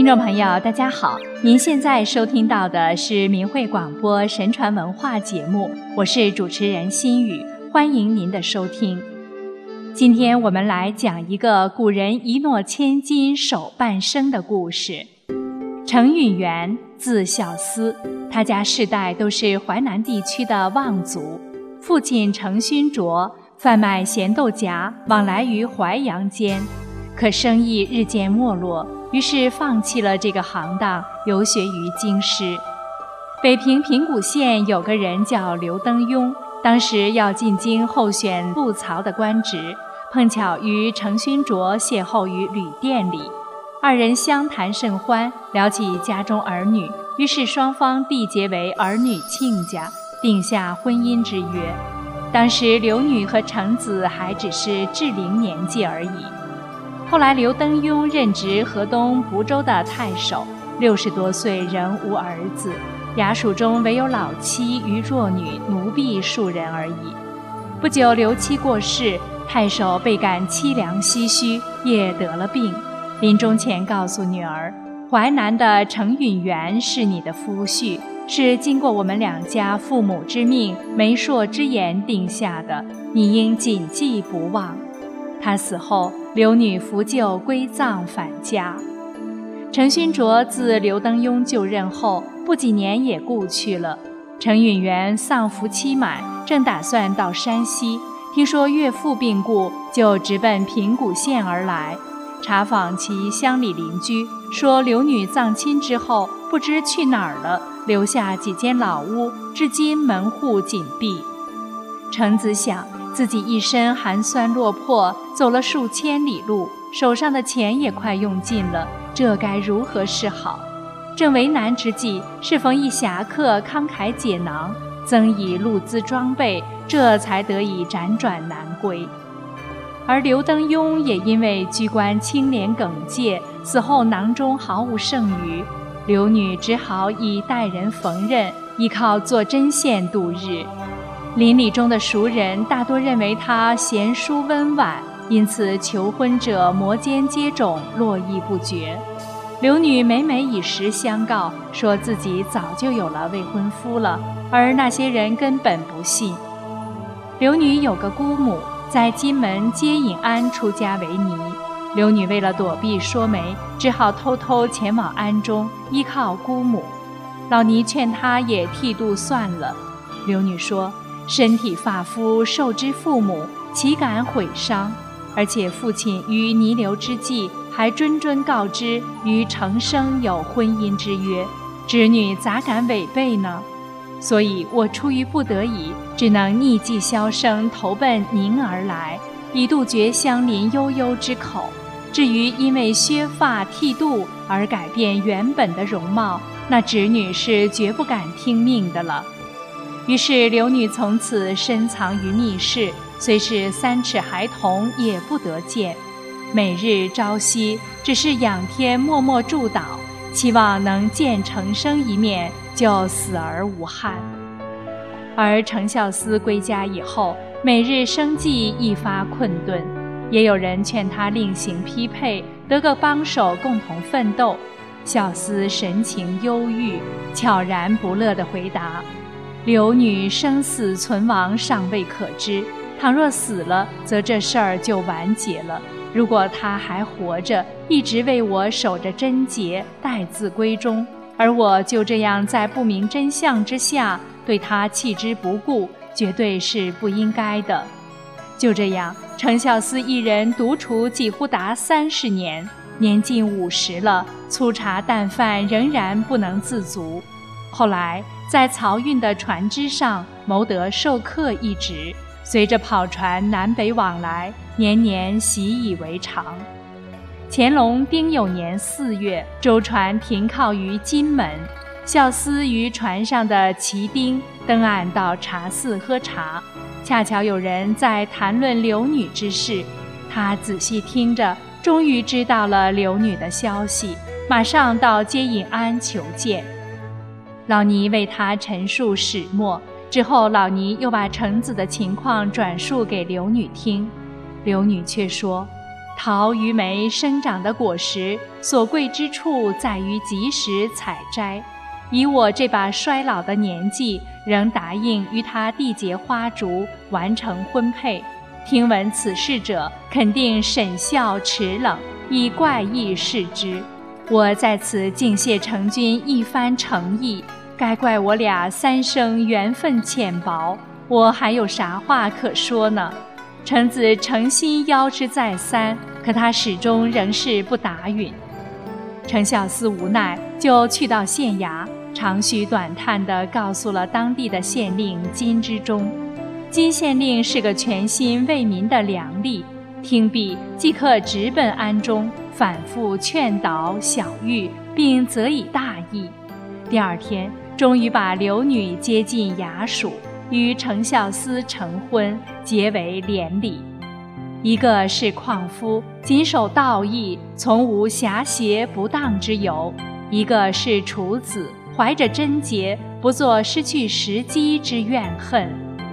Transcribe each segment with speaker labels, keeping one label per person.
Speaker 1: 听众朋友，大家好！您现在收听到的是明慧广播神传文化节目，我是主持人心雨，欢迎您的收听。今天我们来讲一个古人一诺千金守半生的故事。程允元，字孝思，他家世代都是淮南地区的望族。父亲程勋卓贩卖咸豆荚，往来于淮阳间，可生意日渐没落。于是放弃了这个行当，游学于京师。北平平谷县有个人叫刘登庸，当时要进京候选布曹的官职，碰巧与程勋卓邂逅于旅店里，二人相谈甚欢，聊起家中儿女，于是双方缔结为儿女亲家，定下婚姻之约。当时刘女和程子还只是适龄年纪而已。后来，刘登庸任职河东蒲州的太守，六十多岁仍无儿子，衙署中唯有老妻与弱女奴婢数人而已。不久，刘妻过世，太守倍感凄凉唏嘘，也得了病。临终前告诉女儿：“淮南的程允元是你的夫婿，是经过我们两家父母之命、媒妁之言定下的，你应谨记不忘。”他死后。刘女扶柩归葬返家，程勋卓自刘登庸就任后不几年也故去了。程允元丧服期满，正打算到山西，听说岳父病故，就直奔平谷县而来，查访其乡里邻居，说刘女葬亲之后不知去哪儿了，留下几间老屋，至今门户紧闭。程子想。自己一身寒酸落魄，走了数千里路，手上的钱也快用尽了，这该如何是好？正为难之际，适逢一侠客慷慨解囊，增以路资装备，这才得以辗转南归。而刘登庸也因为居官清廉耿介，死后囊中毫无剩余，刘女只好以代人缝纫，依靠做针线度日。邻里中的熟人大多认为他贤淑温婉，因此求婚者摩肩接踵，络绎不绝。刘女每每以实相告，说自己早就有了未婚夫了，而那些人根本不信。刘女有个姑母，在金门接引安出家为尼。刘女为了躲避说媒，只好偷偷前往安中依靠姑母。老尼劝她也剃度算了。刘女说。身体发肤受之父母，岂敢毁伤？而且父亲于弥留之际还谆谆告知与程生有婚姻之约，侄女咋敢违背呢？所以我出于不得已，只能逆迹销声，投奔您而来，以杜绝乡邻悠悠之口。至于因为削发剃度而改变原本的容貌，那侄女是绝不敢听命的了。于是刘女从此深藏于密室，虽是三尺孩童也不得见。每日朝夕只是仰天默默祝祷，期望能见程生一面，就死而无憾。而程孝思归家以后，每日生计一发困顿，也有人劝他另行匹配，得个帮手共同奋斗。孝思神情忧郁，悄然不乐地回答。刘女生死存亡尚未可知，倘若死了，则这事儿就完结了。如果他还活着，一直为我守着贞洁，待字闺中，而我就这样在不明真相之下对他弃之不顾，绝对是不应该的。就这样，程孝思一人独处几乎达三十年，年近五十了，粗茶淡饭仍然不能自足。后来。在漕运的船只上谋得授课一职，随着跑船南北往来，年年习以为常。乾隆丁酉年四月，舟船停靠于金门，孝思与船上的旗丁登岸到茶肆喝茶，恰巧有人在谈论刘女之事，他仔细听着，终于知道了刘女的消息，马上到接引庵求见。老尼为他陈述始末之后，老尼又把橙子的情况转述给刘女听，刘女却说：“桃与梅生长的果实，所贵之处在于及时采摘。以我这把衰老的年纪，仍答应与他缔结花烛，完成婚配。听闻此事者，肯定沈笑齿冷，以怪异视之。我在此敬谢成君一番诚意，该怪我俩三生缘分浅薄。我还有啥话可说呢？臣子诚心邀之再三，可他始终仍是不答允。程孝思无奈，就去到县衙。长吁短叹地告诉了当地的县令金之中，金县令是个全心为民的良吏，听毕即刻直奔庵中，反复劝导小玉，并责以大义。第二天，终于把刘女接进衙署，与程孝思成婚，结为连理。一个是矿夫，谨守道义，从无狭邪不当之由；一个是处子。怀着贞洁，不做失去时机之怨恨。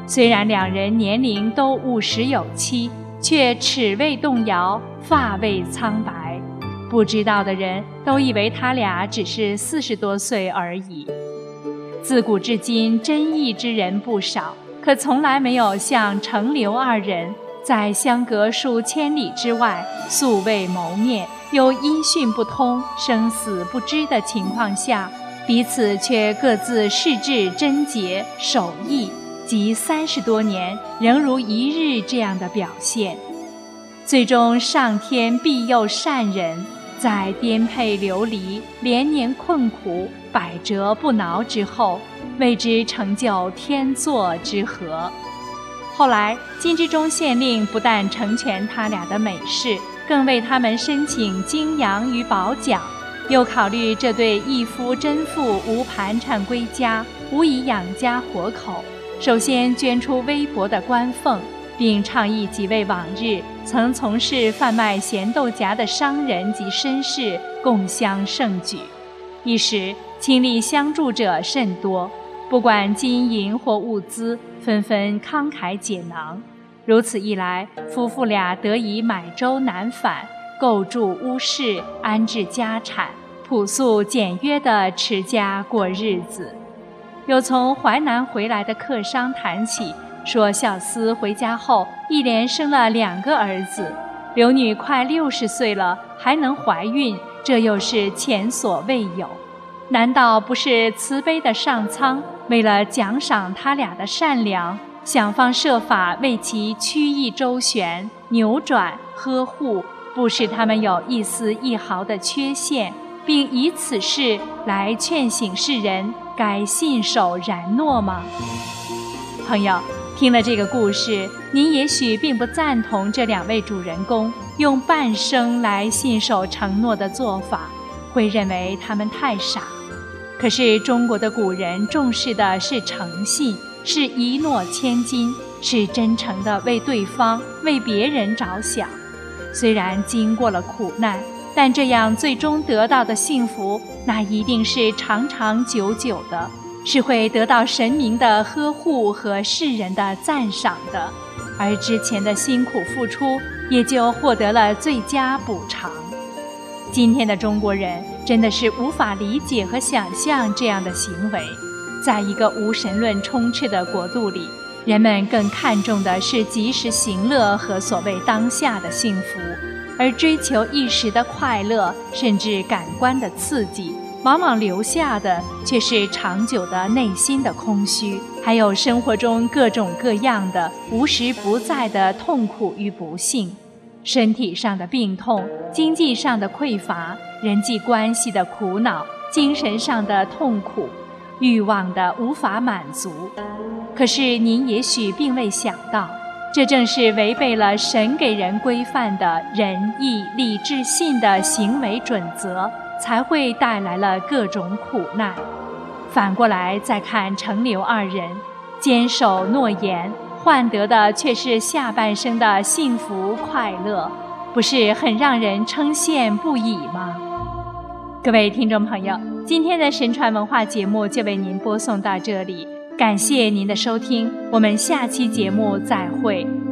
Speaker 1: 虽然两人年龄都五十有七，却齿未动摇，发未苍白。不知道的人都以为他俩只是四十多岁而已。自古至今，真义之人不少，可从来没有像程刘二人，在相隔数千里之外，素未谋面，又音讯不通、生死不知的情况下。彼此却各自视志贞洁守义，及三十多年仍如一日这样的表现，最终上天庇佑善人，在颠沛流离、连年困苦、百折不挠之后，为之成就天作之合。后来，金之中县令不但成全他俩的美事，更为他们申请精阳与宝奖。又考虑这对一夫真妇无盘缠归家，无以养家活口，首先捐出微薄的官俸，并倡议几位往日曾从事贩卖咸豆荚的商人及绅士共襄盛举。一时倾力相助者甚多，不管金银或物资，纷纷慷慨解囊。如此一来，夫妇俩得以买舟南返。构筑屋室，安置家产，朴素简约的持家过日子。有从淮南回来的客商谈起，说小厮回家后一连生了两个儿子，刘女快六十岁了还能怀孕，这又是前所未有。难道不是慈悲的上苍为了奖赏他俩的善良，想方设法为其曲意周旋、扭转、呵护？不使他们有一丝一毫的缺陷，并以此事来劝醒世人该信守然诺吗？朋友，听了这个故事，您也许并不赞同这两位主人公用半生来信守承诺的做法，会认为他们太傻。可是中国的古人重视的是诚信，是一诺千金，是真诚的为对方、为别人着想。虽然经过了苦难，但这样最终得到的幸福，那一定是长长久久的，是会得到神明的呵护和世人的赞赏的，而之前的辛苦付出也就获得了最佳补偿。今天的中国人真的是无法理解和想象这样的行为，在一个无神论充斥的国度里。人们更看重的是及时行乐和所谓当下的幸福，而追求一时的快乐，甚至感官的刺激，往往留下的却是长久的内心的空虚，还有生活中各种各样的无时不在的痛苦与不幸，身体上的病痛，经济上的匮乏，人际关系的苦恼，精神上的痛苦。欲望的无法满足，可是您也许并未想到，这正是违背了神给人规范的仁义礼智信的行为准则，才会带来了各种苦难。反过来再看程刘二人，坚守诺言，换得的却是下半生的幸福快乐，不是很让人称羡不已吗？各位听众朋友。今天的神传文化节目就为您播送到这里，感谢您的收听，我们下期节目再会。